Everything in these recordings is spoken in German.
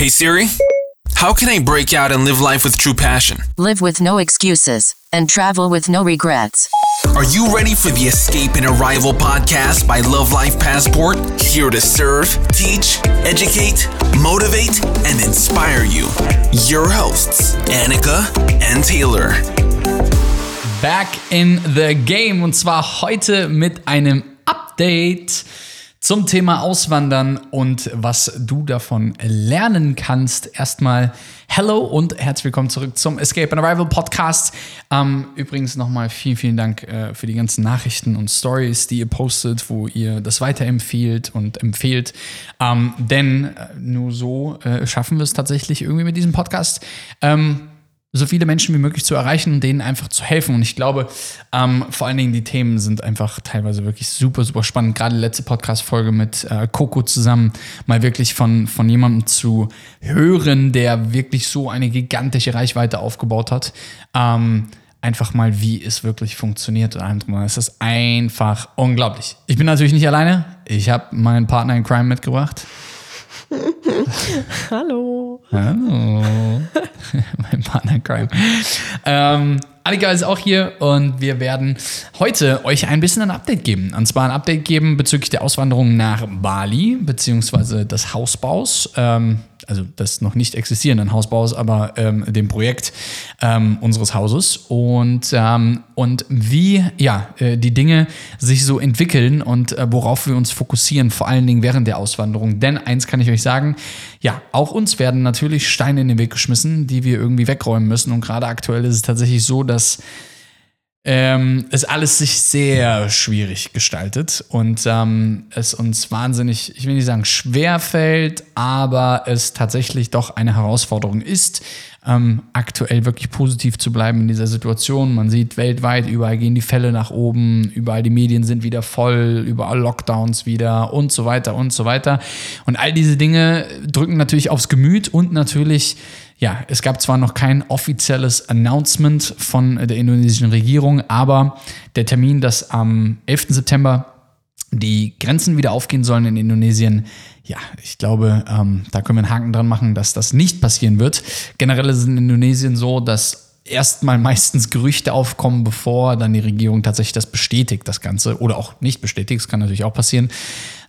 Hey Siri, how can I break out and live life with true passion? Live with no excuses and travel with no regrets. Are you ready for the Escape and Arrival podcast by Love Life Passport? Here to serve, teach, educate, motivate, and inspire you. Your hosts, Annika and Taylor. Back in the game und zwar heute mit einem Update zum Thema Auswandern und was du davon lernen kannst. Erstmal Hello und herzlich willkommen zurück zum Escape and Arrival Podcast. Ähm, übrigens nochmal vielen, vielen Dank äh, für die ganzen Nachrichten und Stories, die ihr postet, wo ihr das weiterempfehlt und empfehlt. Ähm, denn äh, nur so äh, schaffen wir es tatsächlich irgendwie mit diesem Podcast. Ähm, so viele Menschen wie möglich zu erreichen und denen einfach zu helfen. Und ich glaube, ähm, vor allen Dingen die Themen sind einfach teilweise wirklich super, super spannend. Gerade die letzte Podcast-Folge mit äh, Coco zusammen, mal wirklich von, von jemandem zu hören, der wirklich so eine gigantische Reichweite aufgebaut hat. Ähm, einfach mal, wie es wirklich funktioniert. Und es ist einfach unglaublich. Ich bin natürlich nicht alleine. Ich habe meinen Partner in Crime mitgebracht. Hallo. Hallo. mein Partner Crime. Ähm, Annika ist auch hier und wir werden heute euch ein bisschen ein Update geben. Und zwar ein Update geben bezüglich der Auswanderung nach Bali, beziehungsweise des Hausbaus. Ähm, also des noch nicht existierenden Hausbaus, aber ähm, dem Projekt ähm, unseres Hauses und, ähm, und wie ja, äh, die Dinge sich so entwickeln und äh, worauf wir uns fokussieren, vor allen Dingen während der Auswanderung. Denn eins kann ich euch sagen, ja, auch uns werden natürlich Steine in den Weg geschmissen, die wir irgendwie wegräumen müssen. Und gerade aktuell ist es tatsächlich so, dass ähm, es alles sich sehr schwierig gestaltet und ähm, es uns wahnsinnig, ich will nicht sagen schwer fällt, aber es tatsächlich doch eine Herausforderung ist, ähm, aktuell wirklich positiv zu bleiben in dieser Situation. Man sieht weltweit, überall gehen die Fälle nach oben, überall die Medien sind wieder voll, überall Lockdowns wieder und so weiter und so weiter. Und all diese Dinge drücken natürlich aufs Gemüt und natürlich ja, es gab zwar noch kein offizielles Announcement von der indonesischen Regierung, aber der Termin, dass am 11. September die Grenzen wieder aufgehen sollen in Indonesien, ja, ich glaube, ähm, da können wir einen Haken dran machen, dass das nicht passieren wird. Generell ist es in Indonesien so, dass erstmal meistens Gerüchte aufkommen, bevor dann die Regierung tatsächlich das bestätigt, das Ganze, oder auch nicht bestätigt, das kann natürlich auch passieren.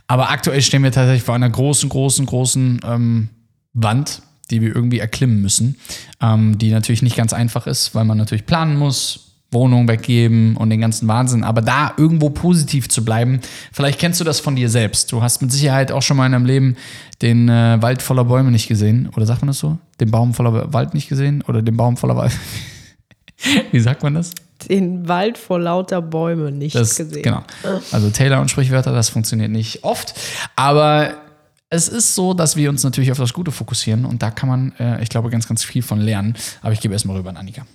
Aber aktuell stehen wir tatsächlich vor einer großen, großen, großen ähm, Wand, die wir irgendwie erklimmen müssen, ähm, die natürlich nicht ganz einfach ist, weil man natürlich planen muss, Wohnung weggeben und den ganzen Wahnsinn. Aber da irgendwo positiv zu bleiben, vielleicht kennst du das von dir selbst. Du hast mit Sicherheit auch schon mal in deinem Leben den äh, Wald voller Bäume nicht gesehen. Oder sagt man das so? Den Baum voller Wald nicht gesehen? Oder den Baum voller Wald. Wie sagt man das? Den Wald vor lauter Bäume nicht das, gesehen. Genau. Also Taylor und Sprichwörter, das funktioniert nicht oft. Aber es ist so, dass wir uns natürlich auf das Gute fokussieren und da kann man, äh, ich glaube, ganz, ganz viel von lernen. Aber ich gebe erstmal rüber an Annika.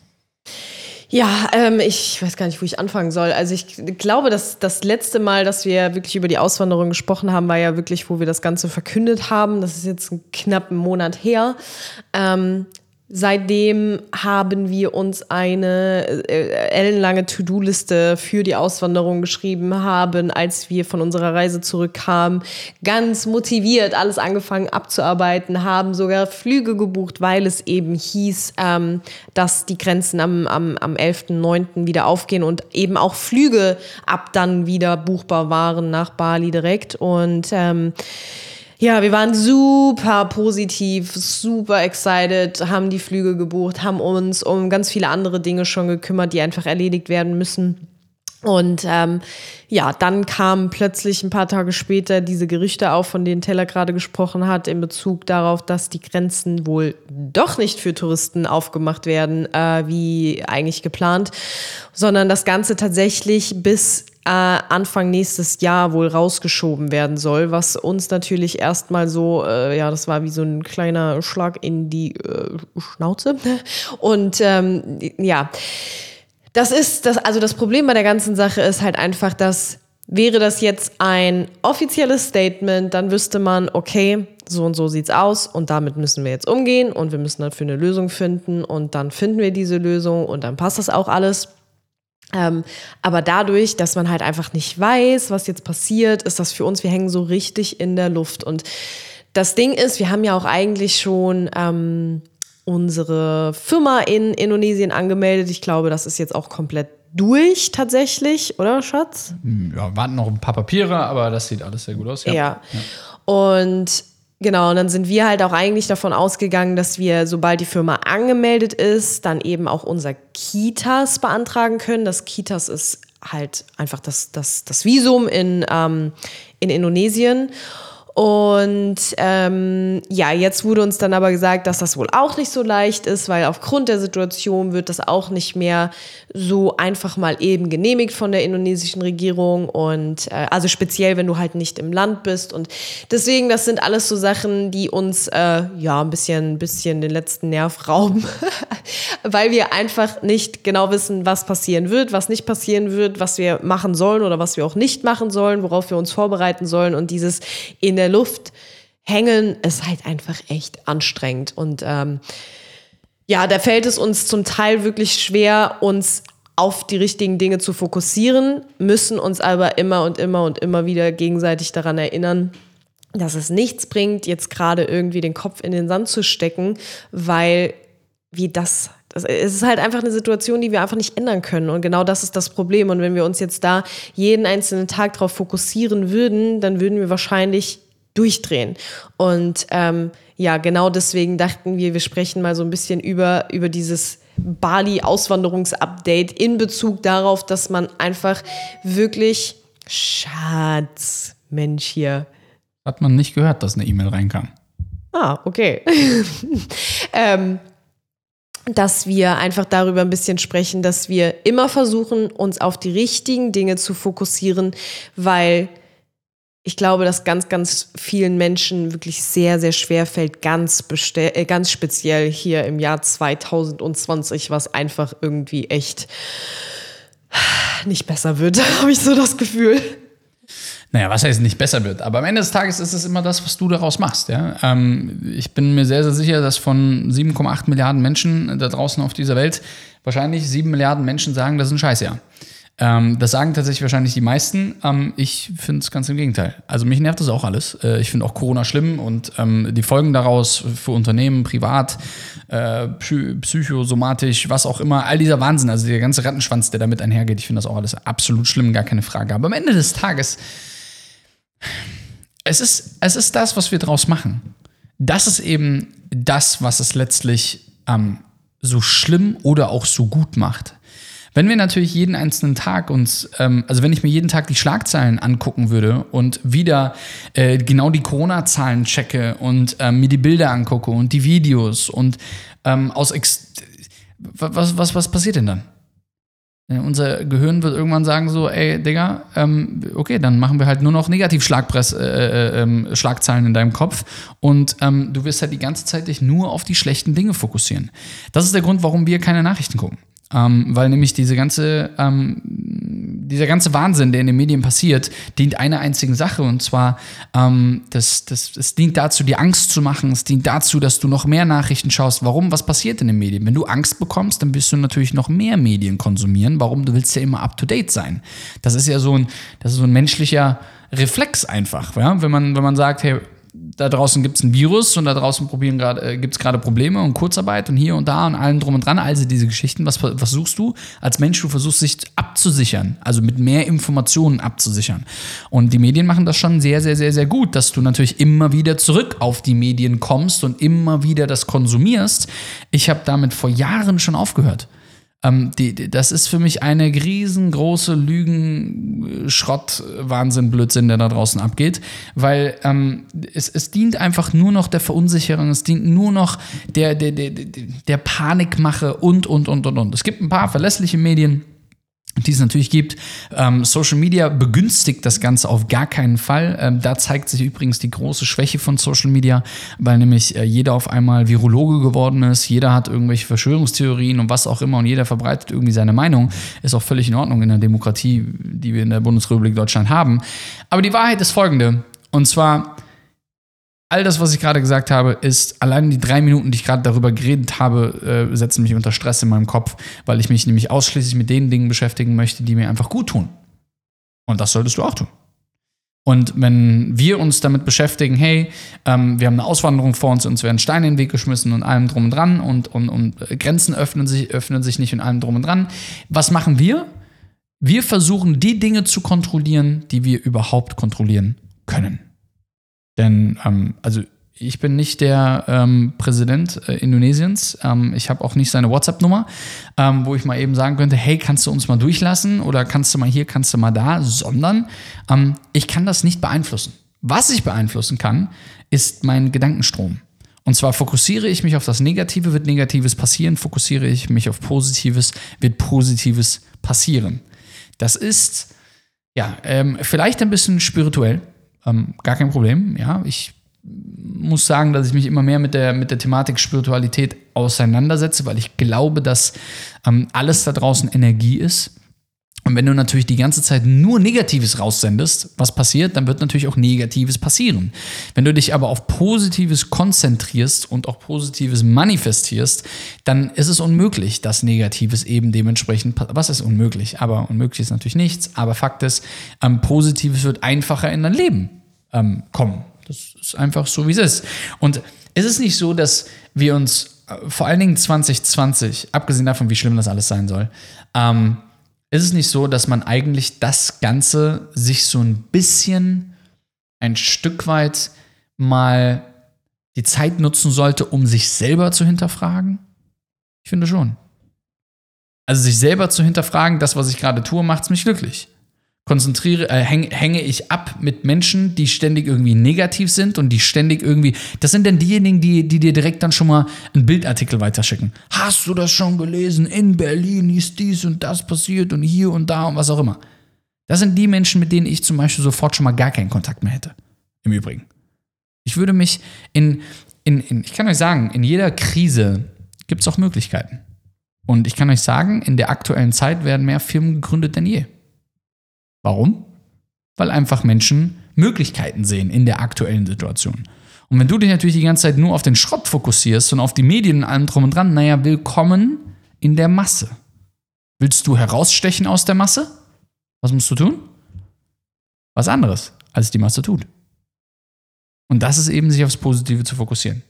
Ja, ähm, ich weiß gar nicht, wo ich anfangen soll. Also ich glaube, dass das letzte Mal, dass wir wirklich über die Auswanderung gesprochen haben, war ja wirklich, wo wir das Ganze verkündet haben. Das ist jetzt einen knappen Monat her. Ähm, Seitdem haben wir uns eine äh, ellenlange To-Do-Liste für die Auswanderung geschrieben, haben, als wir von unserer Reise zurückkamen, ganz motiviert alles angefangen abzuarbeiten, haben sogar Flüge gebucht, weil es eben hieß, ähm, dass die Grenzen am, am, am 11.09. wieder aufgehen und eben auch Flüge ab dann wieder buchbar waren nach Bali direkt. Und ähm, ja, wir waren super positiv, super excited, haben die Flüge gebucht, haben uns um ganz viele andere Dinge schon gekümmert, die einfach erledigt werden müssen. Und ähm, ja, dann kamen plötzlich ein paar Tage später diese Gerüchte auf, von denen Teller gerade gesprochen hat, in Bezug darauf, dass die Grenzen wohl doch nicht für Touristen aufgemacht werden, äh, wie eigentlich geplant, sondern das Ganze tatsächlich bis äh, Anfang nächstes Jahr wohl rausgeschoben werden soll, was uns natürlich erstmal so, äh, ja, das war wie so ein kleiner Schlag in die äh, Schnauze. Und ähm, ja, das ist das, also das Problem bei der ganzen Sache ist halt einfach, dass wäre das jetzt ein offizielles Statement, dann wüsste man, okay, so und so sieht's aus und damit müssen wir jetzt umgehen und wir müssen dafür eine Lösung finden und dann finden wir diese Lösung und dann passt das auch alles. Ähm, aber dadurch, dass man halt einfach nicht weiß, was jetzt passiert, ist das für uns, wir hängen so richtig in der Luft. Und das Ding ist, wir haben ja auch eigentlich schon ähm, unsere Firma in Indonesien angemeldet. Ich glaube, das ist jetzt auch komplett durch tatsächlich, oder Schatz? Ja, warten noch ein paar Papiere, aber das sieht alles sehr gut aus. Ja. ja. Und genau, und dann sind wir halt auch eigentlich davon ausgegangen, dass wir, sobald die Firma angemeldet ist, dann eben auch unser Kitas beantragen können. Das Kitas ist halt einfach das, das, das Visum in, ähm, in Indonesien. Und ähm, ja, jetzt wurde uns dann aber gesagt, dass das wohl auch nicht so leicht ist, weil aufgrund der Situation wird das auch nicht mehr so einfach mal eben genehmigt von der indonesischen Regierung. Und äh, also speziell, wenn du halt nicht im Land bist. Und deswegen, das sind alles so Sachen, die uns äh, ja ein bisschen, bisschen den letzten Nerv rauben, weil wir einfach nicht genau wissen, was passieren wird, was nicht passieren wird, was wir machen sollen oder was wir auch nicht machen sollen, worauf wir uns vorbereiten sollen. Und dieses in der der Luft hängen ist halt einfach echt anstrengend. Und ähm, ja, da fällt es uns zum Teil wirklich schwer, uns auf die richtigen Dinge zu fokussieren, müssen uns aber immer und immer und immer wieder gegenseitig daran erinnern, dass es nichts bringt, jetzt gerade irgendwie den Kopf in den Sand zu stecken, weil wie das, es ist halt einfach eine Situation, die wir einfach nicht ändern können. Und genau das ist das Problem. Und wenn wir uns jetzt da jeden einzelnen Tag darauf fokussieren würden, dann würden wir wahrscheinlich durchdrehen. Und ähm, ja, genau deswegen dachten wir, wir sprechen mal so ein bisschen über, über dieses Bali-Auswanderungsupdate in Bezug darauf, dass man einfach wirklich Schatz, Mensch hier. Hat man nicht gehört, dass eine E-Mail reinkam. Ah, okay. ähm, dass wir einfach darüber ein bisschen sprechen, dass wir immer versuchen, uns auf die richtigen Dinge zu fokussieren, weil ich glaube, dass ganz, ganz vielen Menschen wirklich sehr, sehr schwer fällt, ganz, äh, ganz speziell hier im Jahr 2020, was einfach irgendwie echt nicht besser wird, habe ich so das Gefühl. Naja, was heißt nicht besser wird? Aber am Ende des Tages ist es immer das, was du daraus machst. Ja? Ähm, ich bin mir sehr, sehr sicher, dass von 7,8 Milliarden Menschen da draußen auf dieser Welt wahrscheinlich 7 Milliarden Menschen sagen, das ist ein Scheißjahr. Ähm, das sagen tatsächlich wahrscheinlich die meisten. Ähm, ich finde es ganz im Gegenteil. Also mich nervt das auch alles. Äh, ich finde auch Corona schlimm und ähm, die Folgen daraus für Unternehmen, privat, äh, psychosomatisch, was auch immer, all dieser Wahnsinn, also der ganze Rattenschwanz, der damit einhergeht, ich finde das auch alles absolut schlimm, gar keine Frage. Aber am Ende des Tages, es ist, es ist das, was wir draus machen. Das ist eben das, was es letztlich ähm, so schlimm oder auch so gut macht. Wenn wir natürlich jeden einzelnen Tag uns, ähm, also wenn ich mir jeden Tag die Schlagzeilen angucken würde und wieder äh, genau die Corona-Zahlen checke und ähm, mir die Bilder angucke und die Videos und ähm, aus Ex was, was, was passiert denn dann? Unser Gehirn wird irgendwann sagen so, ey, Digga, ähm, okay, dann machen wir halt nur noch Negativ-Schlagzeilen äh, äh, ähm, in deinem Kopf und ähm, du wirst halt die ganze Zeit dich nur auf die schlechten Dinge fokussieren. Das ist der Grund, warum wir keine Nachrichten gucken. Ähm, weil nämlich diese ganze, ähm, dieser ganze Wahnsinn, der in den Medien passiert, dient einer einzigen Sache und zwar, ähm, das, das, es dient dazu, dir Angst zu machen, es dient dazu, dass du noch mehr Nachrichten schaust. Warum? Was passiert in den Medien? Wenn du Angst bekommst, dann wirst du natürlich noch mehr Medien konsumieren. Warum? Du willst ja immer up to date sein. Das ist ja so ein, das ist so ein menschlicher Reflex einfach, ja? wenn man, wenn man sagt, hey, da draußen gibt es ein Virus und da draußen äh, gibt es gerade Probleme und Kurzarbeit und hier und da und allem drum und dran, also diese Geschichten. Was versuchst du als Mensch? Du versuchst dich abzusichern, also mit mehr Informationen abzusichern. Und die Medien machen das schon sehr, sehr, sehr, sehr gut, dass du natürlich immer wieder zurück auf die Medien kommst und immer wieder das konsumierst. Ich habe damit vor Jahren schon aufgehört. Ähm, die, die, das ist für mich eine riesengroße Lügen, Schrott, Wahnsinn, Blödsinn, der da draußen abgeht, weil ähm, es, es dient einfach nur noch der Verunsicherung, es dient nur noch der, der, der, der Panikmache und, und, und, und, und. Es gibt ein paar verlässliche Medien, die es natürlich gibt. Ähm, Social Media begünstigt das Ganze auf gar keinen Fall. Ähm, da zeigt sich übrigens die große Schwäche von Social Media, weil nämlich äh, jeder auf einmal Virologe geworden ist, jeder hat irgendwelche Verschwörungstheorien und was auch immer und jeder verbreitet irgendwie seine Meinung. Ist auch völlig in Ordnung in der Demokratie, die wir in der Bundesrepublik Deutschland haben. Aber die Wahrheit ist folgende. Und zwar, all das, was ich gerade gesagt habe, ist allein die drei Minuten, die ich gerade darüber geredet habe, äh, setzen mich unter Stress in meinem Kopf, weil ich mich nämlich ausschließlich mit den Dingen beschäftigen möchte, die mir einfach gut tun. Und das solltest du auch tun. Und wenn wir uns damit beschäftigen, hey, ähm, wir haben eine Auswanderung vor uns, uns werden Steine in den Weg geschmissen und allem drum und dran und, und, und Grenzen öffnen sich, öffnen sich nicht und allem drum und dran. Was machen wir? Wir versuchen, die Dinge zu kontrollieren, die wir überhaupt kontrollieren können. Denn, ähm, also ich bin nicht der ähm, Präsident äh, Indonesiens. Ähm, ich habe auch nicht seine WhatsApp-Nummer, ähm, wo ich mal eben sagen könnte, hey, kannst du uns mal durchlassen oder kannst du mal hier, kannst du mal da, sondern ähm, ich kann das nicht beeinflussen. Was ich beeinflussen kann, ist mein Gedankenstrom. Und zwar fokussiere ich mich auf das Negative, wird Negatives passieren, fokussiere ich mich auf Positives, wird Positives passieren. Das ist ja ähm, vielleicht ein bisschen spirituell, ähm, gar kein Problem. Ja, ich muss sagen, dass ich mich immer mehr mit der, mit der Thematik Spiritualität auseinandersetze, weil ich glaube, dass ähm, alles da draußen Energie ist. Und wenn du natürlich die ganze Zeit nur Negatives raussendest, was passiert, dann wird natürlich auch Negatives passieren. Wenn du dich aber auf Positives konzentrierst und auch Positives manifestierst, dann ist es unmöglich, dass Negatives eben dementsprechend, was ist unmöglich? Aber unmöglich ist natürlich nichts. Aber Fakt ist, ähm, Positives wird einfacher in dein Leben ähm, kommen. Das ist einfach so, wie es ist. Und es ist nicht so, dass wir uns, äh, vor allen Dingen 2020, abgesehen davon, wie schlimm das alles sein soll, ähm, ist es nicht so, dass man eigentlich das Ganze sich so ein bisschen ein Stück weit mal die Zeit nutzen sollte, um sich selber zu hinterfragen? Ich finde schon. Also sich selber zu hinterfragen, das, was ich gerade tue, macht es mich glücklich konzentriere, äh, häng, hänge ich ab mit Menschen, die ständig irgendwie negativ sind und die ständig irgendwie. Das sind dann diejenigen, die, die dir direkt dann schon mal einen Bildartikel weiterschicken. Hast du das schon gelesen? In Berlin ist dies und das passiert und hier und da und was auch immer. Das sind die Menschen, mit denen ich zum Beispiel sofort schon mal gar keinen Kontakt mehr hätte. Im Übrigen. Ich würde mich in, in, in ich kann euch sagen, in jeder Krise gibt es auch Möglichkeiten. Und ich kann euch sagen, in der aktuellen Zeit werden mehr Firmen gegründet denn je. Warum? Weil einfach Menschen Möglichkeiten sehen in der aktuellen Situation. Und wenn du dich natürlich die ganze Zeit nur auf den Schrott fokussierst und auf die Medien und allem drum und dran, naja, willkommen in der Masse. Willst du herausstechen aus der Masse? Was musst du tun? Was anderes, als die Masse tut. Und das ist eben, sich aufs Positive zu fokussieren.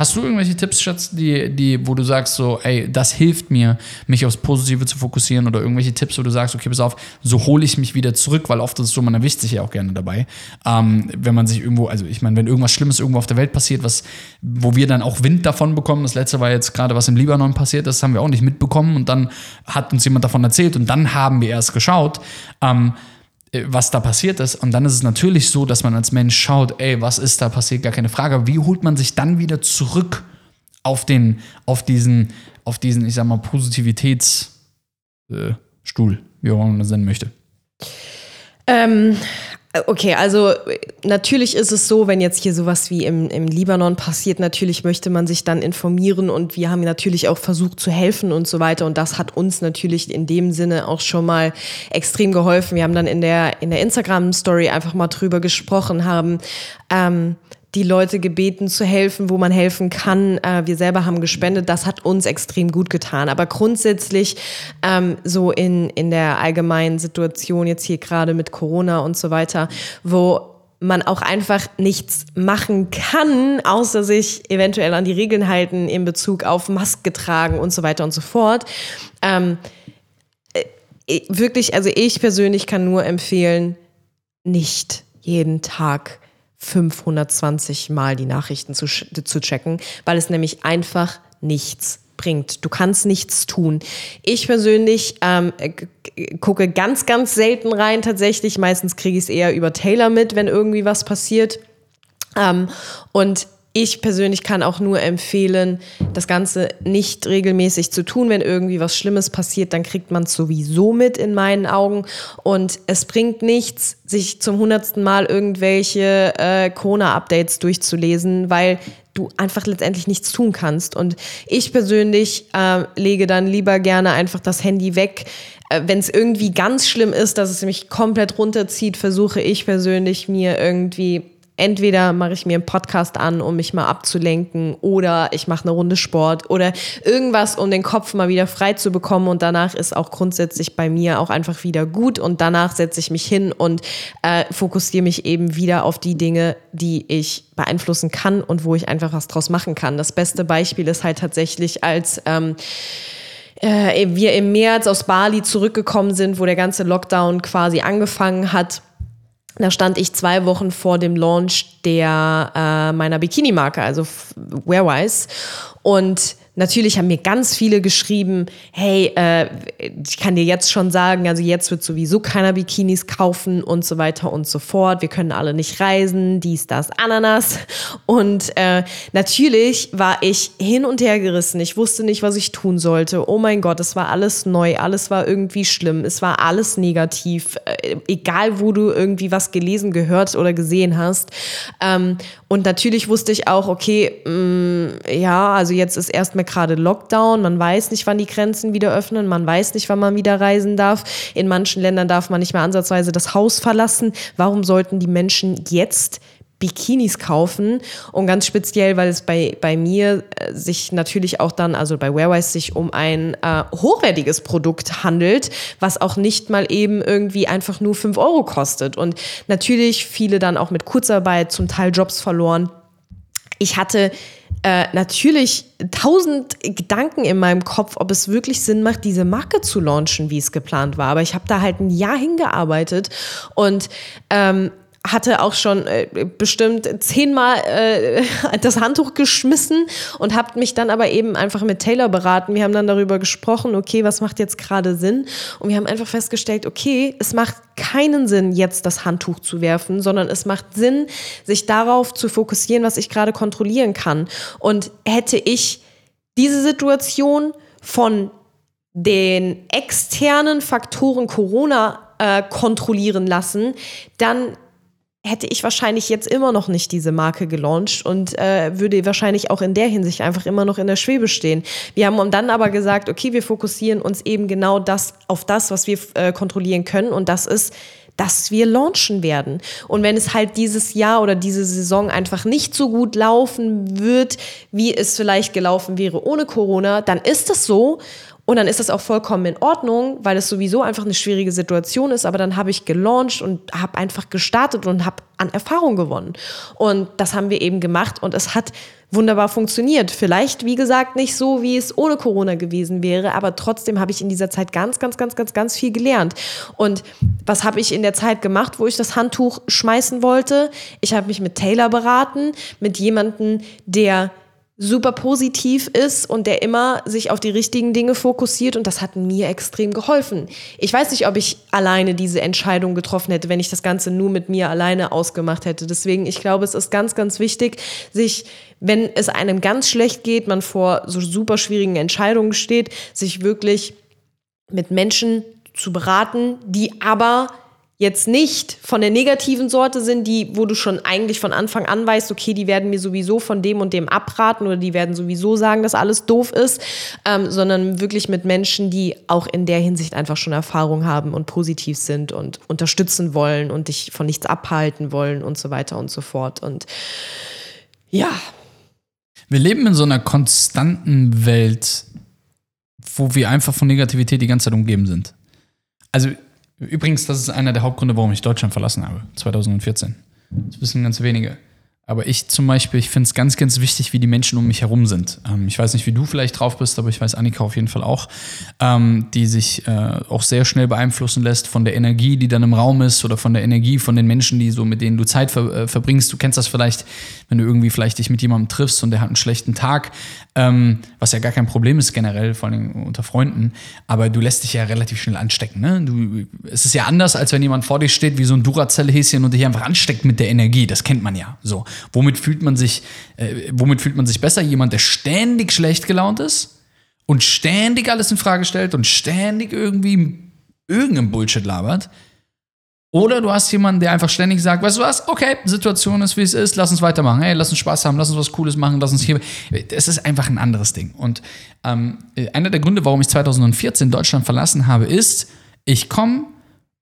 Hast du irgendwelche Tipps, Schatz, die, die, wo du sagst, so, ey, das hilft mir, mich aufs Positive zu fokussieren oder irgendwelche Tipps, wo du sagst, okay, pass auf, so hole ich mich wieder zurück, weil oft ist es so, man erwischt sich ja auch gerne dabei. Ähm, wenn man sich irgendwo, also ich meine, wenn irgendwas Schlimmes irgendwo auf der Welt passiert, was, wo wir dann auch Wind davon bekommen, das letzte war jetzt gerade, was im Libanon passiert ist, haben wir auch nicht mitbekommen und dann hat uns jemand davon erzählt und dann haben wir erst geschaut. Ähm, äh, was da passiert ist. Und dann ist es natürlich so, dass man als Mensch schaut, ey, was ist da passiert, gar keine Frage. Wie holt man sich dann wieder zurück auf den, auf diesen, auf diesen, ich sag mal, Positivitätsstuhl, äh, wie auch man das nennen möchte? Ähm, Okay, also natürlich ist es so, wenn jetzt hier sowas wie im, im Libanon passiert, natürlich möchte man sich dann informieren und wir haben natürlich auch versucht zu helfen und so weiter und das hat uns natürlich in dem Sinne auch schon mal extrem geholfen. Wir haben dann in der, in der Instagram-Story einfach mal drüber gesprochen, haben ähm, die Leute gebeten zu helfen, wo man helfen kann. Äh, wir selber haben gespendet. Das hat uns extrem gut getan. Aber grundsätzlich ähm, so in, in der allgemeinen Situation jetzt hier gerade mit Corona und so weiter, wo man auch einfach nichts machen kann, außer sich eventuell an die Regeln halten in Bezug auf Maske tragen und so weiter und so fort. Ähm, äh, wirklich, also ich persönlich kann nur empfehlen, nicht jeden Tag 520 Mal die Nachrichten zu, zu checken, weil es nämlich einfach nichts bringt. Du kannst nichts tun. Ich persönlich ähm, gucke ganz, ganz selten rein tatsächlich. Meistens kriege ich es eher über Taylor mit, wenn irgendwie was passiert. Ähm, und ich persönlich kann auch nur empfehlen, das Ganze nicht regelmäßig zu tun. Wenn irgendwie was Schlimmes passiert, dann kriegt man es sowieso mit in meinen Augen. Und es bringt nichts, sich zum hundertsten Mal irgendwelche äh, Corona-Updates durchzulesen, weil du einfach letztendlich nichts tun kannst. Und ich persönlich äh, lege dann lieber gerne einfach das Handy weg. Äh, Wenn es irgendwie ganz schlimm ist, dass es mich komplett runterzieht, versuche ich persönlich mir irgendwie entweder mache ich mir einen Podcast an, um mich mal abzulenken, oder ich mache eine Runde Sport oder irgendwas, um den Kopf mal wieder frei zu bekommen. Und danach ist auch grundsätzlich bei mir auch einfach wieder gut. Und danach setze ich mich hin und äh, fokussiere mich eben wieder auf die Dinge, die ich beeinflussen kann und wo ich einfach was draus machen kann. Das beste Beispiel ist halt tatsächlich, als ähm, äh, wir im März aus Bali zurückgekommen sind, wo der ganze Lockdown quasi angefangen hat da stand ich zwei Wochen vor dem Launch der äh, meiner Bikini-Marke, also Wearwise. Und Natürlich haben mir ganz viele geschrieben, hey, äh, ich kann dir jetzt schon sagen, also jetzt wird sowieso keiner Bikinis kaufen und so weiter und so fort. Wir können alle nicht reisen, dies, das, Ananas. Und äh, natürlich war ich hin und her gerissen. Ich wusste nicht, was ich tun sollte. Oh mein Gott, es war alles neu, alles war irgendwie schlimm, es war alles negativ, äh, egal wo du irgendwie was gelesen, gehört oder gesehen hast. Ähm, und natürlich wusste ich auch, okay, mh, mm, ja, also jetzt ist erstmal gerade Lockdown, man weiß nicht, wann die Grenzen wieder öffnen, man weiß nicht, wann man wieder reisen darf. In manchen Ländern darf man nicht mehr ansatzweise das Haus verlassen. Warum sollten die Menschen jetzt Bikinis kaufen und ganz speziell, weil es bei, bei mir äh, sich natürlich auch dann, also bei Wearwise sich um ein äh, hochwertiges Produkt handelt, was auch nicht mal eben irgendwie einfach nur 5 Euro kostet. Und natürlich viele dann auch mit Kurzarbeit zum Teil Jobs verloren. Ich hatte äh, natürlich tausend Gedanken in meinem Kopf, ob es wirklich Sinn macht, diese Marke zu launchen, wie es geplant war. Aber ich habe da halt ein Jahr hingearbeitet und ähm, hatte auch schon äh, bestimmt zehnmal äh, das Handtuch geschmissen und habe mich dann aber eben einfach mit Taylor beraten. Wir haben dann darüber gesprochen, okay, was macht jetzt gerade Sinn? Und wir haben einfach festgestellt, okay, es macht keinen Sinn, jetzt das Handtuch zu werfen, sondern es macht Sinn, sich darauf zu fokussieren, was ich gerade kontrollieren kann. Und hätte ich diese Situation von den externen Faktoren Corona äh, kontrollieren lassen, dann hätte ich wahrscheinlich jetzt immer noch nicht diese Marke gelauncht und äh, würde wahrscheinlich auch in der Hinsicht einfach immer noch in der Schwebe stehen. Wir haben dann aber gesagt, okay, wir fokussieren uns eben genau das auf das, was wir äh, kontrollieren können und das ist dass wir launchen werden. Und wenn es halt dieses Jahr oder diese Saison einfach nicht so gut laufen wird, wie es vielleicht gelaufen wäre ohne Corona, dann ist es so. Und dann ist das auch vollkommen in Ordnung, weil es sowieso einfach eine schwierige Situation ist. Aber dann habe ich gelauncht und habe einfach gestartet und habe an Erfahrung gewonnen. Und das haben wir eben gemacht und es hat wunderbar funktioniert. Vielleicht, wie gesagt, nicht so, wie es ohne Corona gewesen wäre, aber trotzdem habe ich in dieser Zeit ganz, ganz, ganz, ganz, ganz viel gelernt. Und was habe ich in der Zeit gemacht, wo ich das Handtuch schmeißen wollte? Ich habe mich mit Taylor beraten, mit jemandem, der super positiv ist und der immer sich auf die richtigen Dinge fokussiert und das hat mir extrem geholfen. Ich weiß nicht, ob ich alleine diese Entscheidung getroffen hätte, wenn ich das Ganze nur mit mir alleine ausgemacht hätte. Deswegen, ich glaube, es ist ganz, ganz wichtig, sich, wenn es einem ganz schlecht geht, man vor so super schwierigen Entscheidungen steht, sich wirklich mit Menschen zu beraten, die aber jetzt nicht von der negativen Sorte sind, die, wo du schon eigentlich von Anfang an weißt, okay, die werden mir sowieso von dem und dem abraten oder die werden sowieso sagen, dass alles doof ist, ähm, sondern wirklich mit Menschen, die auch in der Hinsicht einfach schon Erfahrung haben und positiv sind und unterstützen wollen und dich von nichts abhalten wollen und so weiter und so fort. Und ja. Wir leben in so einer konstanten Welt, wo wir einfach von Negativität die ganze Zeit umgeben sind. Also Übrigens, das ist einer der Hauptgründe, warum ich Deutschland verlassen habe, 2014. Das wissen ganz wenige. Aber ich zum Beispiel, ich finde es ganz, ganz wichtig, wie die Menschen um mich herum sind. Ähm, ich weiß nicht, wie du vielleicht drauf bist, aber ich weiß Annika auf jeden Fall auch, ähm, die sich äh, auch sehr schnell beeinflussen lässt von der Energie, die dann im Raum ist oder von der Energie von den Menschen, die so mit denen du Zeit ver äh, verbringst. Du kennst das vielleicht, wenn du irgendwie vielleicht dich mit jemandem triffst und der hat einen schlechten Tag, ähm, was ja gar kein Problem ist generell, vor allem unter Freunden. Aber du lässt dich ja relativ schnell anstecken. Ne? Du, es ist ja anders, als wenn jemand vor dir steht wie so ein Duracell-Häschen und dich einfach ansteckt mit der Energie. Das kennt man ja so. Womit fühlt man sich, äh, womit fühlt man sich besser? Jemand, der ständig schlecht gelaunt ist und ständig alles in Frage stellt und ständig irgendwie irgendeinen Bullshit labert. Oder du hast jemanden, der einfach ständig sagt, weißt du was, okay, Situation ist, wie es ist, lass uns weitermachen, hey, lass uns Spaß haben, lass uns was Cooles machen, lass uns hier. Es ist einfach ein anderes Ding. Und ähm, einer der Gründe, warum ich 2014 Deutschland verlassen habe, ist, ich komme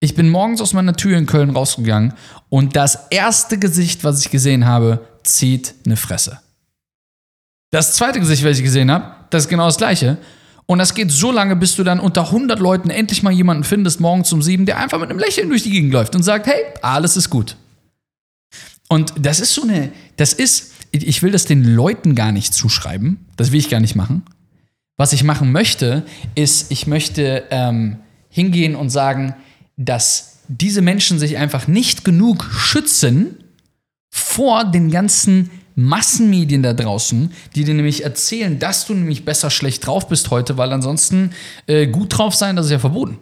Ich bin morgens aus meiner Tür in Köln rausgegangen und das erste Gesicht, was ich gesehen habe, zieht eine Fresse. Das zweite Gesicht, was ich gesehen habe, das ist genau das gleiche. Und das geht so lange, bis du dann unter 100 Leuten endlich mal jemanden findest, morgens um sieben, der einfach mit einem Lächeln durch die Gegend läuft und sagt, hey, alles ist gut. Und das ist so eine, das ist, ich will das den Leuten gar nicht zuschreiben, das will ich gar nicht machen. Was ich machen möchte, ist, ich möchte ähm, hingehen und sagen, dass diese Menschen sich einfach nicht genug schützen vor den ganzen Massenmedien da draußen, die dir nämlich erzählen, dass du nämlich besser schlecht drauf bist heute, weil ansonsten äh, gut drauf sein, das ist ja verboten.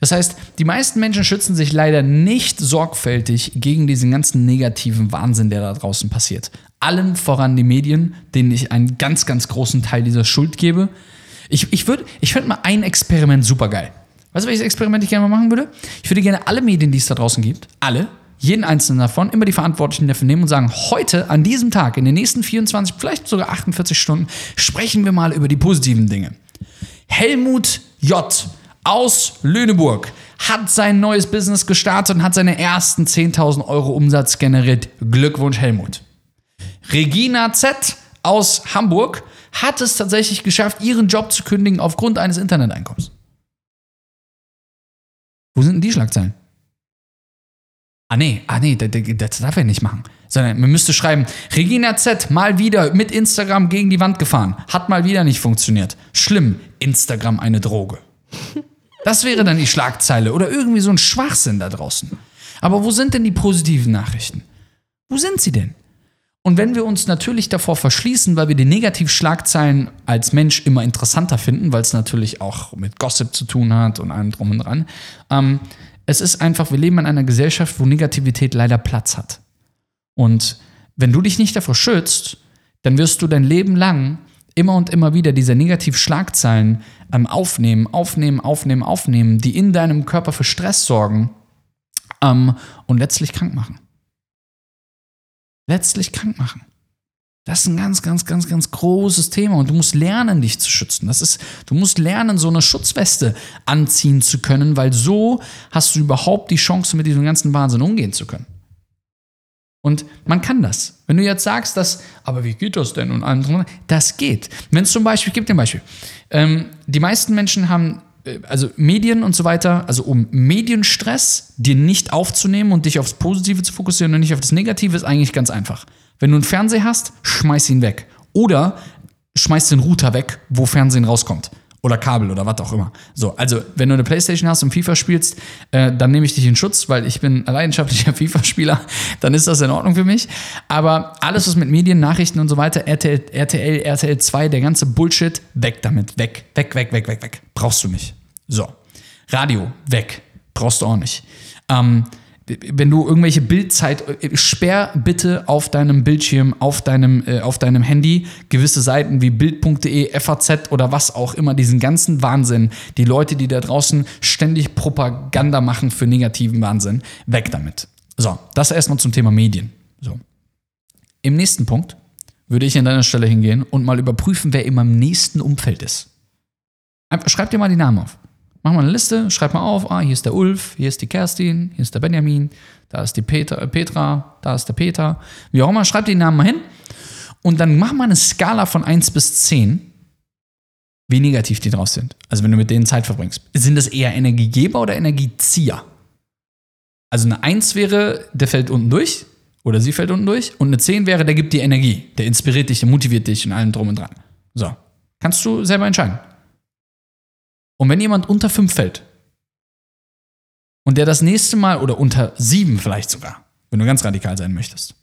Das heißt, die meisten Menschen schützen sich leider nicht sorgfältig gegen diesen ganzen negativen Wahnsinn, der da draußen passiert. Allen voran die Medien, denen ich einen ganz, ganz großen Teil dieser Schuld gebe. Ich, ich, würd, ich finde mal ein Experiment super geil. Weißt du, welches Experiment ich gerne mal machen würde? Ich würde gerne alle Medien, die es da draußen gibt, alle, jeden einzelnen davon, immer die Verantwortlichen dafür nehmen und sagen, heute, an diesem Tag, in den nächsten 24, vielleicht sogar 48 Stunden, sprechen wir mal über die positiven Dinge. Helmut J. aus Lüneburg hat sein neues Business gestartet und hat seine ersten 10.000 Euro Umsatz generiert. Glückwunsch, Helmut. Regina Z. aus Hamburg hat es tatsächlich geschafft, ihren Job zu kündigen aufgrund eines Interneteinkommens. Wo sind denn die Schlagzeilen? Ah nee, ah nee, das, das darf er nicht machen. Sondern man müsste schreiben, Regina Z mal wieder mit Instagram gegen die Wand gefahren. Hat mal wieder nicht funktioniert. Schlimm, Instagram eine Droge. Das wäre dann die Schlagzeile oder irgendwie so ein Schwachsinn da draußen. Aber wo sind denn die positiven Nachrichten? Wo sind sie denn? Und wenn wir uns natürlich davor verschließen, weil wir die Negativschlagzeilen als Mensch immer interessanter finden, weil es natürlich auch mit Gossip zu tun hat und allem drum und dran, ähm, es ist einfach, wir leben in einer Gesellschaft, wo Negativität leider Platz hat. Und wenn du dich nicht davor schützt, dann wirst du dein Leben lang immer und immer wieder diese Negativschlagzeilen ähm, aufnehmen, aufnehmen, aufnehmen, aufnehmen, die in deinem Körper für Stress sorgen ähm, und letztlich krank machen. Letztlich krank machen. Das ist ein ganz, ganz, ganz, ganz großes Thema und du musst lernen, dich zu schützen. Das ist, du musst lernen, so eine Schutzweste anziehen zu können, weil so hast du überhaupt die Chance, mit diesem ganzen Wahnsinn umgehen zu können. Und man kann das. Wenn du jetzt sagst, dass, aber wie geht das denn und allem das geht. Wenn es zum Beispiel, ich gebe dir ein Beispiel. Ähm, die meisten Menschen haben, also Medien und so weiter, also um Medienstress dir nicht aufzunehmen und dich aufs Positive zu fokussieren und nicht auf das Negative, ist eigentlich ganz einfach. Wenn du einen Fernseher hast, schmeiß ihn weg. Oder schmeiß den Router weg, wo Fernsehen rauskommt. Oder Kabel oder was auch immer. So, also wenn du eine Playstation hast und FIFA spielst, äh, dann nehme ich dich in Schutz, weil ich bin leidenschaftlicher FIFA-Spieler, dann ist das in Ordnung für mich. Aber alles, was mit Medien, Nachrichten und so weiter, RTL, RTL, RTL 2, der ganze Bullshit, weg damit. Weg, weg, weg, weg, weg, weg. Brauchst du nicht. So. Radio, weg. Brauchst du auch nicht. Ähm, wenn du irgendwelche Bildzeit, sperr bitte auf deinem Bildschirm, auf deinem, äh, auf deinem Handy gewisse Seiten wie Bild.de, FAZ oder was auch immer, diesen ganzen Wahnsinn, die Leute, die da draußen ständig Propaganda machen für negativen Wahnsinn, weg damit. So, das erstmal zum Thema Medien. So. Im nächsten Punkt würde ich an deiner Stelle hingehen und mal überprüfen, wer in meinem nächsten Umfeld ist. Schreib dir mal die Namen auf. Mach mal eine Liste, schreib mal auf, ah, hier ist der Ulf, hier ist die Kerstin, hier ist der Benjamin, da ist die Peter, äh, Petra, da ist der Peter. Wie auch immer, schreib die Namen mal hin. Und dann mach mal eine Skala von 1 bis 10, wie negativ die drauf sind. Also wenn du mit denen Zeit verbringst. Sind das eher Energiegeber oder Energiezieher? Also eine 1 wäre, der fällt unten durch oder sie fällt unten durch. Und eine 10 wäre, der gibt dir Energie, der inspiriert dich, der motiviert dich und allem drum und dran. So, kannst du selber entscheiden. Und wenn jemand unter 5 fällt und der das nächste Mal oder unter 7 vielleicht sogar, wenn du ganz radikal sein möchtest,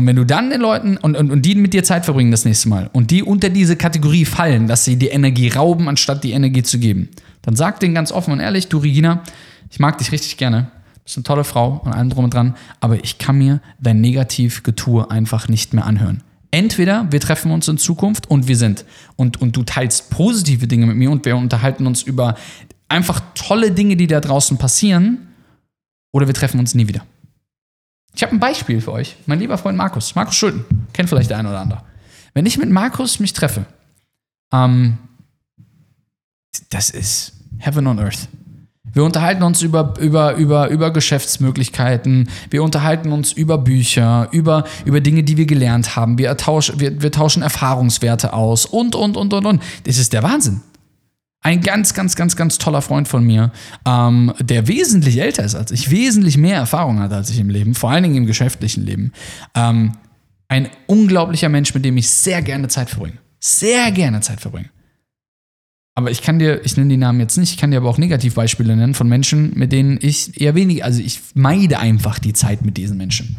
und wenn du dann den Leuten und, und, und die mit dir Zeit verbringen das nächste Mal und die unter diese Kategorie fallen, dass sie die Energie rauben, anstatt die Energie zu geben, dann sag denen ganz offen und ehrlich, du Regina, ich mag dich richtig gerne, bist eine tolle Frau und allem drum und dran, aber ich kann mir dein Negativgetue einfach nicht mehr anhören. Entweder wir treffen uns in Zukunft und wir sind und, und du teilst positive Dinge mit mir und wir unterhalten uns über einfach tolle Dinge, die da draußen passieren, oder wir treffen uns nie wieder. Ich habe ein Beispiel für euch. Mein lieber Freund Markus, Markus Schulden, kennt vielleicht der eine oder andere. Wenn ich mit Markus mich treffe, ähm, das ist Heaven on Earth. Wir unterhalten uns über, über, über, über Geschäftsmöglichkeiten, wir unterhalten uns über Bücher, über, über Dinge, die wir gelernt haben, wir, tausch, wir, wir tauschen Erfahrungswerte aus und, und, und, und, und. Das ist der Wahnsinn. Ein ganz, ganz, ganz, ganz toller Freund von mir, ähm, der wesentlich älter ist als ich, wesentlich mehr Erfahrung hat als ich im Leben, vor allen Dingen im geschäftlichen Leben. Ähm, ein unglaublicher Mensch, mit dem ich sehr gerne Zeit verbringe. Sehr gerne Zeit verbringe. Aber ich kann dir, ich nenne die Namen jetzt nicht, ich kann dir aber auch Negativbeispiele nennen von Menschen, mit denen ich eher wenig, also ich meide einfach die Zeit mit diesen Menschen.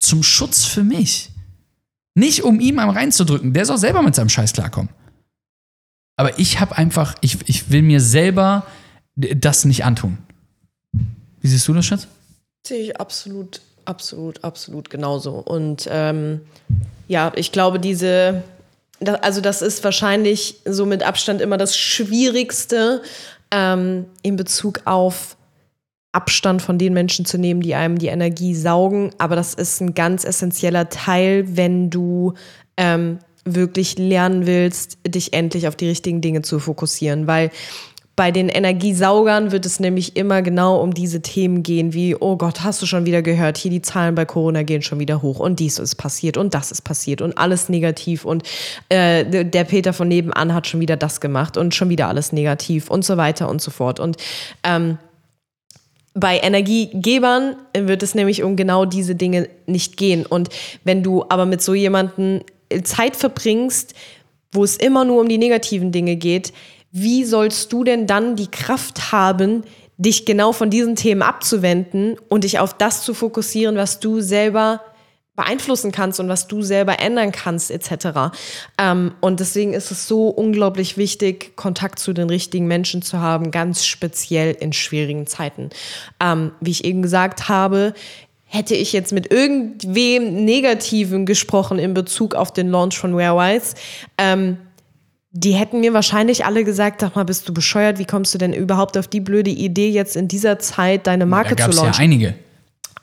Zum Schutz für mich. Nicht um ihm am reinzudrücken, der soll selber mit seinem Scheiß klarkommen. Aber ich habe einfach, ich, ich will mir selber das nicht antun. Wie siehst du das, Schatz? Sehe ich absolut, absolut, absolut genauso. Und ähm, ja, ich glaube, diese, also das ist wahrscheinlich so mit Abstand immer das Schwierigste ähm, in Bezug auf Abstand von den Menschen zu nehmen, die einem die Energie saugen. Aber das ist ein ganz essentieller Teil, wenn du ähm, wirklich lernen willst, dich endlich auf die richtigen Dinge zu fokussieren, weil bei den Energiesaugern wird es nämlich immer genau um diese Themen gehen, wie, oh Gott, hast du schon wieder gehört, hier die Zahlen bei Corona gehen schon wieder hoch und dies ist passiert und das ist passiert und alles negativ und äh, der Peter von nebenan hat schon wieder das gemacht und schon wieder alles negativ und so weiter und so fort. Und ähm, bei Energiegebern wird es nämlich um genau diese Dinge nicht gehen. Und wenn du aber mit so jemandem Zeit verbringst, wo es immer nur um die negativen Dinge geht, wie sollst du denn dann die Kraft haben, dich genau von diesen Themen abzuwenden und dich auf das zu fokussieren, was du selber beeinflussen kannst und was du selber ändern kannst, etc. Ähm, und deswegen ist es so unglaublich wichtig, Kontakt zu den richtigen Menschen zu haben, ganz speziell in schwierigen Zeiten. Ähm, wie ich eben gesagt habe, hätte ich jetzt mit irgendwem Negativen gesprochen in Bezug auf den Launch von Wearwise, ähm, die hätten mir wahrscheinlich alle gesagt, sag mal, bist du bescheuert, wie kommst du denn überhaupt auf die blöde Idee, jetzt in dieser Zeit deine Marke da zu launchen? Ja einige.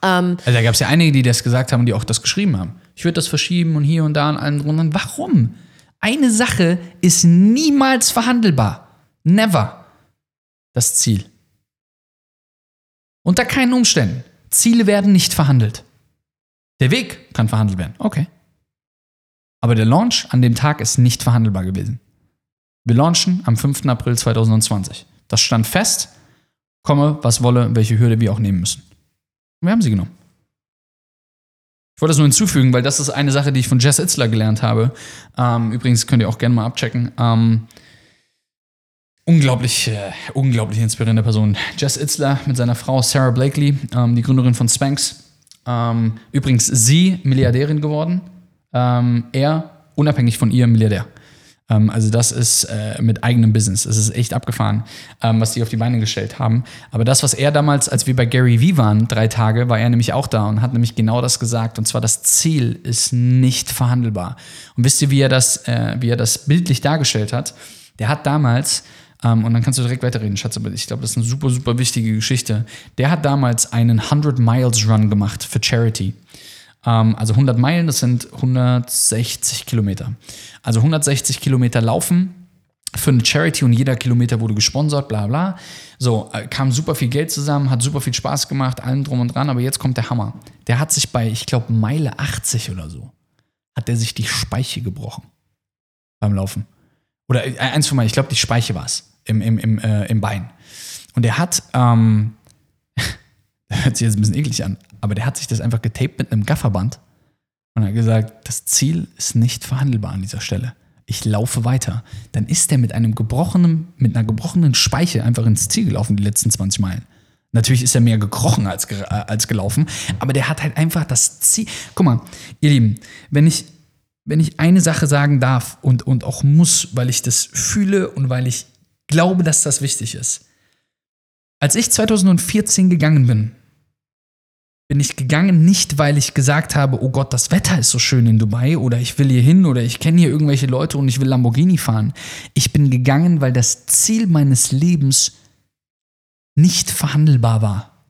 Ähm, also da gab es ja einige, die das gesagt haben und die auch das geschrieben haben. Ich würde das verschieben und hier und da und allen drunter. Warum? Eine Sache ist niemals verhandelbar. Never. Das Ziel. Unter keinen Umständen. Ziele werden nicht verhandelt. Der Weg kann verhandelt werden. Okay. Aber der Launch an dem Tag ist nicht verhandelbar gewesen. Wir launchen am 5. April 2020. Das stand fest, komme, was wolle, welche Hürde wir auch nehmen müssen. Und wir haben sie genommen. Ich wollte das nur hinzufügen, weil das ist eine Sache, die ich von Jess Itzler gelernt habe. Ähm, übrigens könnt ihr auch gerne mal abchecken. Ähm, unglaublich, äh, unglaublich inspirierende Person. Jess Itzler mit seiner Frau Sarah Blakely, ähm, die Gründerin von Spanx. Ähm, übrigens sie Milliardärin geworden. Ähm, er unabhängig von ihr Milliardär. Ähm, also das ist äh, mit eigenem Business. Es ist echt abgefahren, ähm, was die auf die Beine gestellt haben. Aber das, was er damals, als wir bei Gary Vee waren, drei Tage, war er nämlich auch da und hat nämlich genau das gesagt. Und zwar das Ziel ist nicht verhandelbar. Und wisst ihr, wie er das, äh, wie er das bildlich dargestellt hat? Der hat damals um, ähm, und dann kannst du direkt weiterreden, Schatz, aber ich glaube, das ist eine super, super wichtige Geschichte. Der hat damals einen 100 Miles Run gemacht für Charity. Um, also 100 Meilen, das sind 160 Kilometer. Also 160 Kilometer laufen für eine Charity und jeder Kilometer wurde gesponsert, bla bla. So, äh, kam super viel Geld zusammen, hat super viel Spaß gemacht, allem drum und dran, aber jetzt kommt der Hammer. Der hat sich bei, ich glaube, Meile 80 oder so, hat der sich die Speiche gebrochen beim Laufen. Oder äh, eins von mal, ich glaube, die Speiche war es im, im, im, äh, im Bein. Und er hat, ähm, hört sich jetzt ein bisschen eklig an, aber der hat sich das einfach getaped mit einem Gafferband und hat gesagt, das Ziel ist nicht verhandelbar an dieser Stelle. Ich laufe weiter. Dann ist der mit einem gebrochenen, mit einer gebrochenen Speiche einfach ins Ziel gelaufen, die letzten 20 Meilen. Natürlich ist er mehr gekrochen als, äh, als gelaufen, aber der hat halt einfach das Ziel. Guck mal, ihr Lieben, wenn ich, wenn ich eine Sache sagen darf und, und auch muss, weil ich das fühle und weil ich glaube, dass das wichtig ist. Als ich 2014 gegangen bin, bin ich gegangen, nicht weil ich gesagt habe, oh Gott, das Wetter ist so schön in Dubai oder ich will hier hin oder ich kenne hier irgendwelche Leute und ich will Lamborghini fahren. Ich bin gegangen, weil das Ziel meines Lebens nicht verhandelbar war.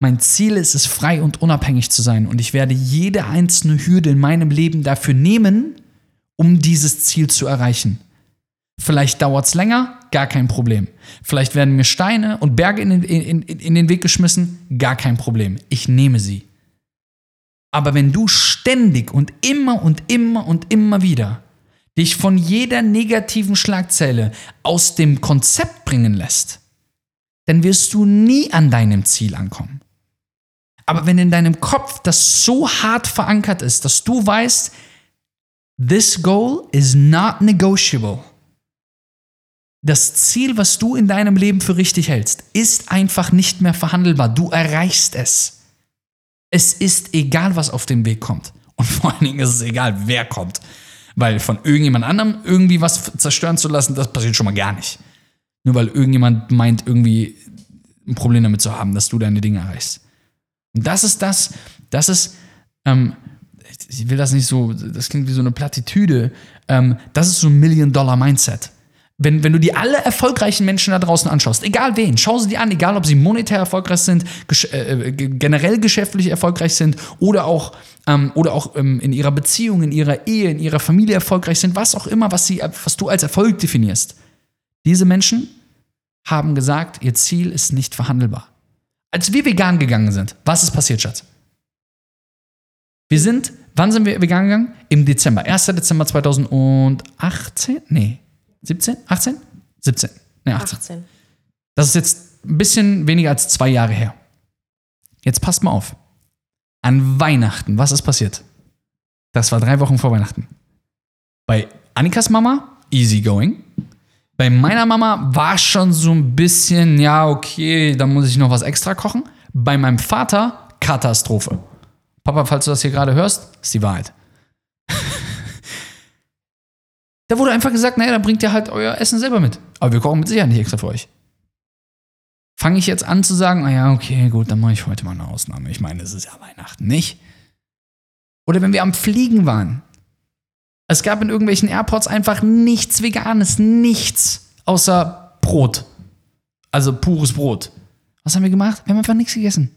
Mein Ziel ist es, frei und unabhängig zu sein und ich werde jede einzelne Hürde in meinem Leben dafür nehmen, um dieses Ziel zu erreichen. Vielleicht dauert es länger, gar kein Problem. Vielleicht werden mir Steine und Berge in den, in, in, den Weg geschmissen, gar kein Problem. Ich nehme sie. Aber wenn du ständig und immer und immer und immer wieder dich von jeder negativen Schlagzeile aus dem Konzept bringen lässt, dann wirst du nie an deinem Ziel ankommen. Aber wenn in deinem Kopf das so hart verankert ist, dass du weißt, this goal is not negotiable. Das Ziel, was du in deinem Leben für richtig hältst, ist einfach nicht mehr verhandelbar. Du erreichst es. Es ist egal, was auf dem Weg kommt. Und vor allen Dingen ist es egal, wer kommt. Weil von irgendjemand anderem irgendwie was zerstören zu lassen, das passiert schon mal gar nicht. Nur weil irgendjemand meint, irgendwie ein Problem damit zu haben, dass du deine Dinge erreichst. Und das ist das, das ist, ähm, ich will das nicht so, das klingt wie so eine Plattitüde, ähm, das ist so ein Million-Dollar-Mindset. Wenn, wenn du dir alle erfolgreichen Menschen da draußen anschaust, egal wen, schau sie dir an, egal ob sie monetär erfolgreich sind, gesch äh, generell geschäftlich erfolgreich sind oder auch, ähm, oder auch ähm, in ihrer Beziehung, in ihrer Ehe, in ihrer Familie erfolgreich sind, was auch immer, was, sie, was du als Erfolg definierst. Diese Menschen haben gesagt, ihr Ziel ist nicht verhandelbar. Als wir vegan gegangen sind, was ist passiert, Schatz? Wir sind, wann sind wir vegan gegangen? Im Dezember. 1. Dezember 2018? Nee. 17? 18? 17. Nee, 18. 18. Das ist jetzt ein bisschen weniger als zwei Jahre her. Jetzt passt mal auf. An Weihnachten, was ist passiert? Das war drei Wochen vor Weihnachten. Bei Annikas Mama, easy going. Bei meiner Mama war schon so ein bisschen, ja, okay, da muss ich noch was extra kochen. Bei meinem Vater, Katastrophe. Papa, falls du das hier gerade hörst, ist die Wahrheit. Da wurde einfach gesagt, naja, dann bringt ihr halt euer Essen selber mit. Aber wir kochen mit Sicherheit nicht extra für euch. Fange ich jetzt an zu sagen, naja, okay, gut, dann mache ich heute mal eine Ausnahme. Ich meine, es ist ja Weihnachten, nicht? Oder wenn wir am Fliegen waren, es gab in irgendwelchen Airports einfach nichts Veganes, nichts außer Brot. Also pures Brot. Was haben wir gemacht? Wir haben einfach nichts gegessen.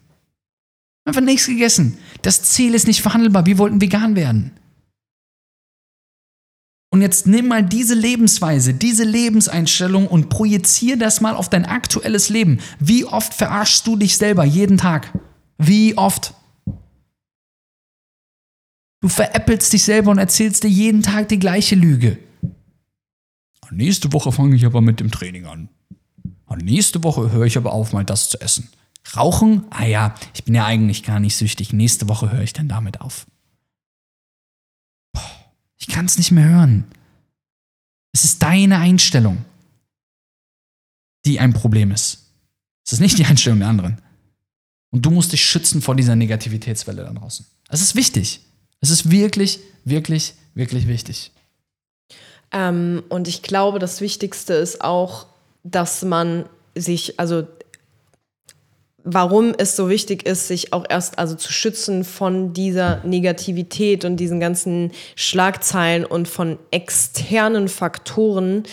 Wir haben einfach nichts gegessen. Das Ziel ist nicht verhandelbar. Wir wollten vegan werden. Und jetzt nimm mal diese Lebensweise, diese Lebenseinstellung und projizier das mal auf dein aktuelles Leben. Wie oft verarschst du dich selber jeden Tag? Wie oft? Du veräppelst dich selber und erzählst dir jeden Tag die gleiche Lüge. Nächste Woche fange ich aber mit dem Training an. Und nächste Woche höre ich aber auf, mal das zu essen. Rauchen? Ah ja, ich bin ja eigentlich gar nicht süchtig. Nächste Woche höre ich dann damit auf. Ich kann es nicht mehr hören. Es ist deine Einstellung, die ein Problem ist. Es ist nicht die Einstellung der anderen. Und du musst dich schützen vor dieser Negativitätswelle da draußen. Es ist wichtig. Es ist wirklich, wirklich, wirklich wichtig. Ähm, und ich glaube, das Wichtigste ist auch, dass man sich, also warum es so wichtig ist, sich auch erst also zu schützen von dieser Negativität und diesen ganzen Schlagzeilen und von externen Faktoren,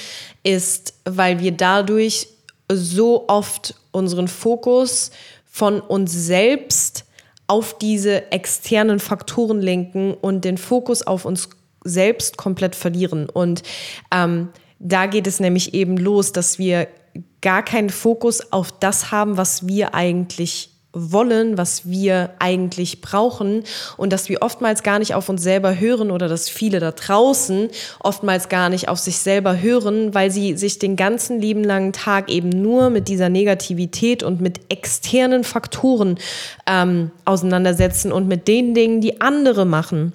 ist, weil wir dadurch so oft unseren Fokus von uns selbst auf diese externen Faktoren lenken und den Fokus auf uns selbst komplett verlieren. Und ähm, da geht es nämlich eben los, dass wir gar keinen Fokus auf das haben, was wir eigentlich wollen, was wir eigentlich brauchen und dass wir oftmals gar nicht auf uns selber hören oder dass viele da draußen oftmals gar nicht auf sich selber hören, weil sie sich den ganzen lieben langen Tag eben nur mit dieser Negativität und mit externen Faktoren ähm, auseinandersetzen und mit den Dingen, die andere machen.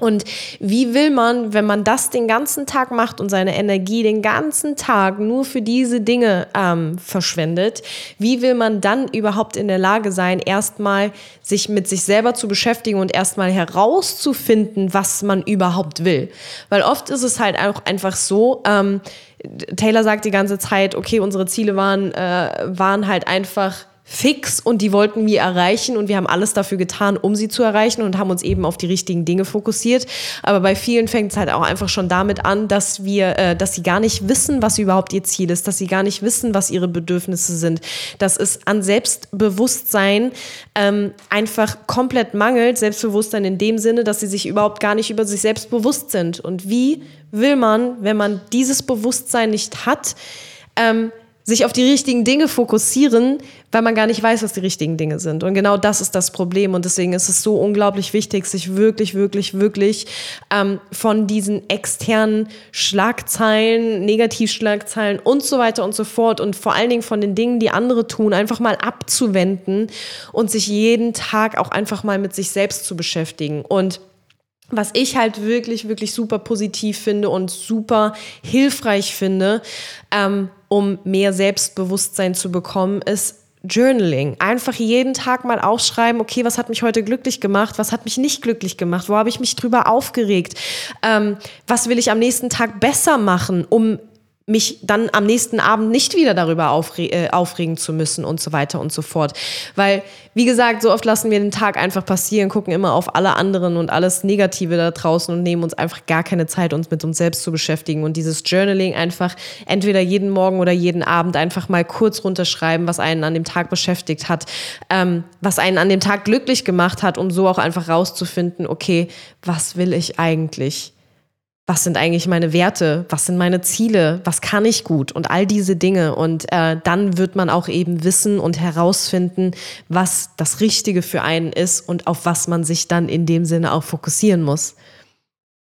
Und wie will man, wenn man das den ganzen Tag macht und seine Energie den ganzen Tag nur für diese Dinge ähm, verschwendet, wie will man dann überhaupt in der Lage sein, erstmal sich mit sich selber zu beschäftigen und erstmal herauszufinden, was man überhaupt will? Weil oft ist es halt auch einfach so, ähm, Taylor sagt die ganze Zeit, okay, unsere Ziele waren, äh, waren halt einfach fix und die wollten wir erreichen und wir haben alles dafür getan, um sie zu erreichen und haben uns eben auf die richtigen Dinge fokussiert. Aber bei vielen fängt es halt auch einfach schon damit an, dass wir, äh, dass sie gar nicht wissen, was überhaupt ihr Ziel ist, dass sie gar nicht wissen, was ihre Bedürfnisse sind, dass es an Selbstbewusstsein ähm, einfach komplett mangelt, Selbstbewusstsein in dem Sinne, dass sie sich überhaupt gar nicht über sich selbst bewusst sind. Und wie will man, wenn man dieses Bewusstsein nicht hat, ähm, sich auf die richtigen Dinge fokussieren, weil man gar nicht weiß, was die richtigen Dinge sind. Und genau das ist das Problem. Und deswegen ist es so unglaublich wichtig, sich wirklich, wirklich, wirklich ähm, von diesen externen Schlagzeilen, Negativschlagzeilen und so weiter und so fort und vor allen Dingen von den Dingen, die andere tun, einfach mal abzuwenden und sich jeden Tag auch einfach mal mit sich selbst zu beschäftigen. Und was ich halt wirklich, wirklich super positiv finde und super hilfreich finde, ähm, um mehr Selbstbewusstsein zu bekommen, ist Journaling. Einfach jeden Tag mal aufschreiben, okay, was hat mich heute glücklich gemacht, was hat mich nicht glücklich gemacht, wo habe ich mich drüber aufgeregt, ähm, was will ich am nächsten Tag besser machen, um mich dann am nächsten Abend nicht wieder darüber aufre äh, aufregen zu müssen und so weiter und so fort. Weil, wie gesagt, so oft lassen wir den Tag einfach passieren, gucken immer auf alle anderen und alles Negative da draußen und nehmen uns einfach gar keine Zeit, uns mit uns selbst zu beschäftigen. Und dieses Journaling einfach entweder jeden Morgen oder jeden Abend einfach mal kurz runterschreiben, was einen an dem Tag beschäftigt hat, ähm, was einen an dem Tag glücklich gemacht hat, um so auch einfach rauszufinden, okay, was will ich eigentlich? Was sind eigentlich meine Werte, was sind meine Ziele, was kann ich gut und all diese Dinge. Und äh, dann wird man auch eben wissen und herausfinden, was das Richtige für einen ist und auf was man sich dann in dem Sinne auch fokussieren muss.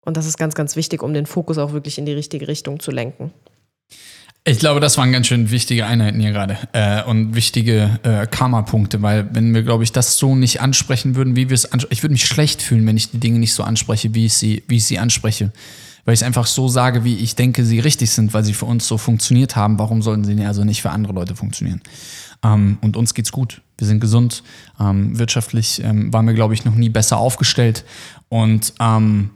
Und das ist ganz, ganz wichtig, um den Fokus auch wirklich in die richtige Richtung zu lenken. Ich glaube, das waren ganz schön wichtige Einheiten hier gerade äh, und wichtige äh, Karma-Punkte, weil wenn wir, glaube ich, das so nicht ansprechen würden, wie wir es ansprechen, ich würde mich schlecht fühlen, wenn ich die Dinge nicht so anspreche, wie ich sie, wie ich sie anspreche weil ich es einfach so sage, wie ich denke, sie richtig sind, weil sie für uns so funktioniert haben. Warum sollten sie also nicht für andere Leute funktionieren? Ähm, und uns geht's gut. Wir sind gesund. Ähm, wirtschaftlich ähm, waren wir, glaube ich, noch nie besser aufgestellt. Und ähm,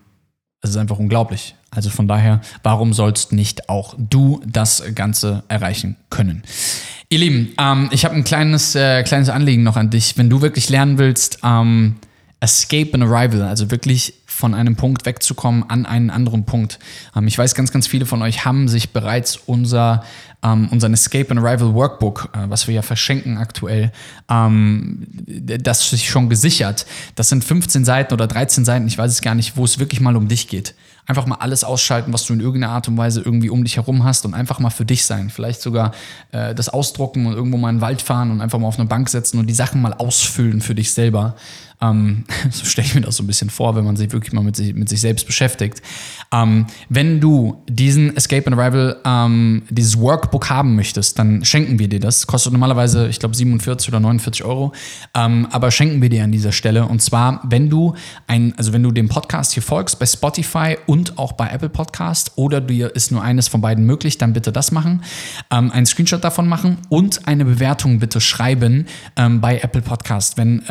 es ist einfach unglaublich. Also von daher, warum sollst nicht auch du das Ganze erreichen können? Ihr Lieben, ähm, ich habe ein kleines, äh, kleines Anliegen noch an dich. Wenn du wirklich lernen willst, ähm, Escape and Arrival, also wirklich von einem Punkt wegzukommen an einen anderen Punkt. Ähm, ich weiß, ganz, ganz viele von euch haben sich bereits unser, ähm, unseren Escape and Arrival Workbook, äh, was wir ja verschenken aktuell, ähm, das sich schon gesichert. Das sind 15 Seiten oder 13 Seiten, ich weiß es gar nicht, wo es wirklich mal um dich geht. Einfach mal alles ausschalten, was du in irgendeiner Art und Weise irgendwie um dich herum hast und einfach mal für dich sein. Vielleicht sogar äh, das ausdrucken und irgendwo mal in den Wald fahren und einfach mal auf eine Bank setzen und die Sachen mal ausfüllen für dich selber. Ähm, so stelle ich mir das so ein bisschen vor, wenn man sich wirklich mal mit sich, mit sich selbst beschäftigt. Ähm, wenn du diesen Escape and Arrival, ähm, dieses Workbook haben möchtest, dann schenken wir dir das. Kostet normalerweise, ich glaube, 47 oder 49 Euro. Ähm, aber schenken wir dir an dieser Stelle. Und zwar, wenn du ein, also wenn du dem Podcast hier folgst, bei Spotify und auch bei Apple Podcast, oder dir ist nur eines von beiden möglich, dann bitte das machen. Ähm, einen Screenshot davon machen und eine Bewertung bitte schreiben ähm, bei Apple Podcast. Wenn,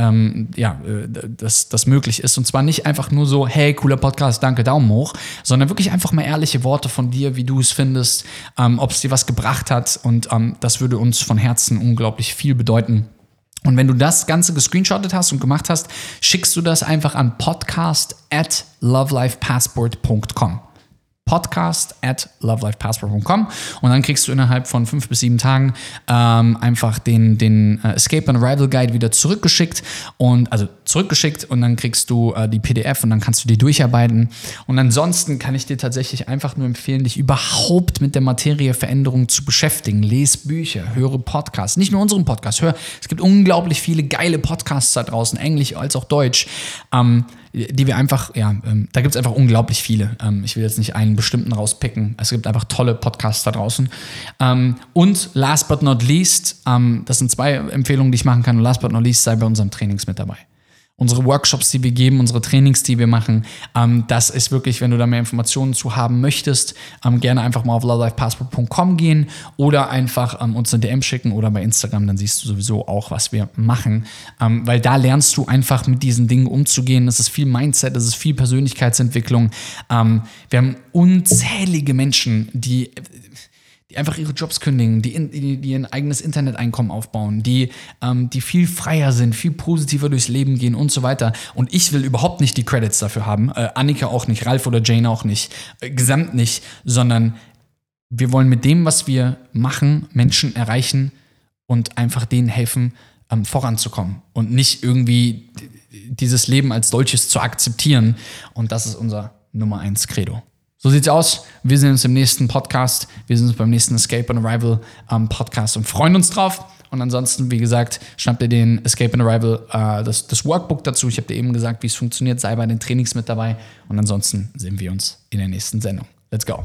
ja, äh, das, das möglich ist. Und zwar nicht einfach nur so, hey, cooler Podcast, danke, Daumen hoch, sondern wirklich einfach mal ehrliche Worte von dir, wie du es findest, ähm, ob es dir was gebracht hat. Und ähm, das würde uns von Herzen unglaublich viel bedeuten. Und wenn du das Ganze gescreenshottet hast und gemacht hast, schickst du das einfach an podcast at lovelifepassport.com podcast at lovelifepassport.com und dann kriegst du innerhalb von fünf bis sieben Tagen ähm, einfach den, den uh, Escape and Arrival Guide wieder zurückgeschickt und also zurückgeschickt und dann kriegst du äh, die PDF und dann kannst du die durcharbeiten. Und ansonsten kann ich dir tatsächlich einfach nur empfehlen, dich überhaupt mit der Materie Veränderung zu beschäftigen. Lies Bücher, höre Podcasts, nicht nur unseren Podcast, hör, es gibt unglaublich viele geile Podcasts da draußen, Englisch als auch Deutsch. Ähm, die wir einfach, ja, ähm, da gibt es einfach unglaublich viele. Ähm, ich will jetzt nicht einen bestimmten rauspicken. Es gibt einfach tolle Podcasts da draußen. Ähm, und last but not least, ähm, das sind zwei Empfehlungen, die ich machen kann. Und last but not least, sei bei unserem Trainings mit dabei unsere Workshops, die wir geben, unsere Trainings, die wir machen. Ähm, das ist wirklich, wenn du da mehr Informationen zu haben möchtest, ähm, gerne einfach mal auf lovelifepassport.com gehen oder einfach ähm, uns eine DM schicken oder bei Instagram, dann siehst du sowieso auch, was wir machen. Ähm, weil da lernst du einfach mit diesen Dingen umzugehen. Es ist viel Mindset, es ist viel Persönlichkeitsentwicklung. Ähm, wir haben unzählige Menschen, die die einfach ihre Jobs kündigen, die, in, die, die ihr eigenes Interneteinkommen aufbauen, die, ähm, die viel freier sind, viel positiver durchs Leben gehen und so weiter. Und ich will überhaupt nicht die Credits dafür haben, äh, Annika auch nicht, Ralf oder Jane auch nicht, äh, gesamt nicht, sondern wir wollen mit dem, was wir machen, Menschen erreichen und einfach denen helfen, ähm, voranzukommen und nicht irgendwie dieses Leben als solches zu akzeptieren. Und das ist unser Nummer eins Credo. So sieht's aus. Wir sehen uns im nächsten Podcast. Wir sehen uns beim nächsten Escape and Arrival ähm, Podcast und freuen uns drauf. Und ansonsten, wie gesagt, schnappt ihr den Escape and Arrival, äh, das, das Workbook dazu. Ich habe dir eben gesagt, wie es funktioniert. Sei bei den Trainings mit dabei. Und ansonsten sehen wir uns in der nächsten Sendung. Let's go.